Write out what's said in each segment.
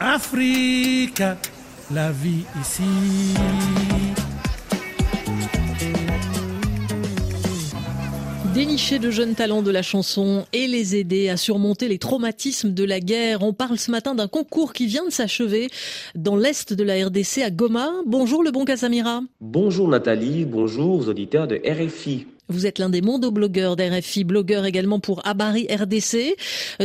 Afrique, la vie ici. Dénicher de jeunes talents de la chanson et les aider à surmonter les traumatismes de la guerre. On parle ce matin d'un concours qui vient de s'achever dans l'est de la RDC à Goma. Bonjour le bon Casamira. Bonjour Nathalie, bonjour aux auditeurs de RFI. Vous êtes l'un des mondo-blogueurs d'RFI, blogueur également pour Abari RDC.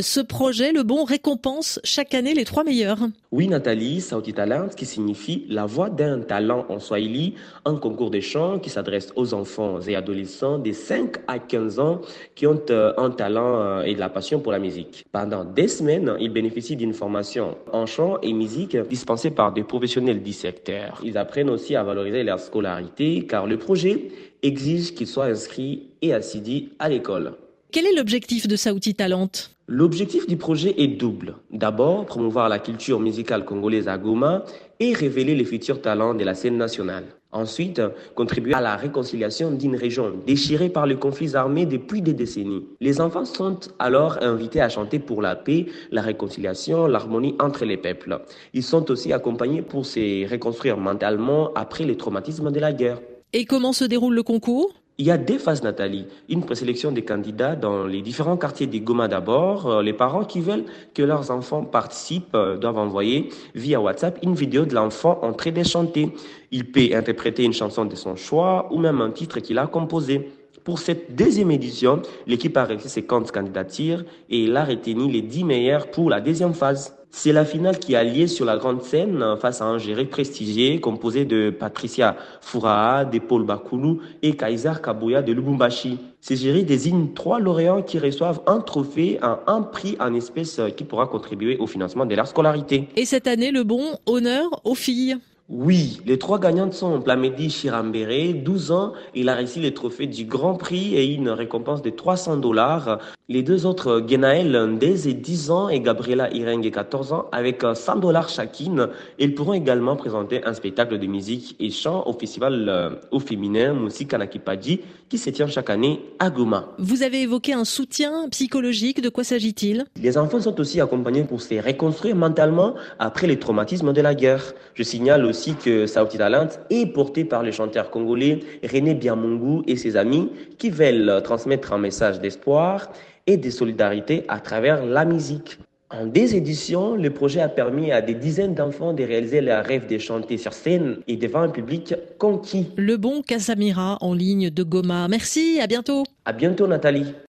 Ce projet, le bon, récompense chaque année les trois meilleurs. Oui Nathalie, Sauti Talent, qui signifie la voix d'un talent en Swahili, un concours de chant qui s'adresse aux enfants et adolescents de 5 à 15 ans qui ont euh, un talent euh, et de la passion pour la musique. Pendant des semaines, ils bénéficient d'une formation en chant et musique dispensée par des professionnels du secteur. Ils apprennent aussi à valoriser leur scolarité car le projet exige qu'ils soient inscrits et assidus à l'école. Quel est l'objectif de Saouti Talent L'objectif du projet est double. D'abord, promouvoir la culture musicale congolaise à Goma et révéler les futurs talents de la scène nationale. Ensuite, contribuer à la réconciliation d'une région déchirée par les conflits armés depuis des décennies. Les enfants sont alors invités à chanter pour la paix, la réconciliation, l'harmonie entre les peuples. Ils sont aussi accompagnés pour se reconstruire mentalement après les traumatismes de la guerre. Et comment se déroule le concours? Il y a deux phases, Nathalie. Une présélection des candidats dans les différents quartiers des Goma d'abord. Euh, les parents qui veulent que leurs enfants participent euh, doivent envoyer via WhatsApp une vidéo de l'enfant en train de chanter. Il peut interpréter une chanson de son choix ou même un titre qu'il a composé. Pour cette deuxième édition, l'équipe a réussi ses comptes candidatures et il a retenu les 10 meilleurs pour la deuxième phase. C'est la finale qui a lié sur la grande scène face à un jury prestigieux composé de Patricia Furaha, de Paul Bakoulou et Kaiser Kabuya de Lubumbashi. Ces jurys désignent trois lauréats qui reçoivent un trophée, un, un prix en espèces qui pourra contribuer au financement de leur scolarité. Et cette année, le bon honneur aux filles. Oui, les trois gagnantes sont Plamedi Chirambere, 12 ans. Il a réussi le trophée du Grand Prix et une récompense de 300 dollars. Les deux autres, Genaël Ndez, 10 ans, et Gabriela Irenge, 14 ans, avec 100 dollars chacune. Ils pourront également présenter un spectacle de musique et chant au festival euh, au féminin Anakipaji qui se tient chaque année à Goma. Vous avez évoqué un soutien psychologique. De quoi s'agit-il? Les enfants sont aussi accompagnés pour se reconstruire mentalement après les traumatismes de la guerre. Je signale aussi que Saouti Talent est porté par le chanteur congolais René Biamungu et ses amis qui veulent transmettre un message d'espoir et de solidarité à travers la musique. En deux éditions, le projet a permis à des dizaines d'enfants de réaliser leur rêve de chanter sur scène et devant un public conquis. Le bon Casamira en ligne de Goma. Merci, à bientôt. À bientôt Nathalie.